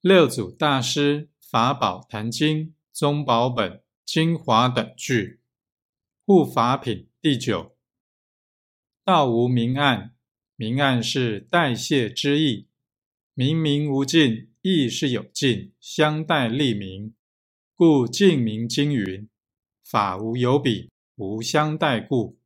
六祖大师法宝坛经宗宝本精华等句，护法品第九。道无明暗，明暗是代谢之意。明明无尽，亦是有尽，相待立明。故净明经云：法无有彼，无相待故。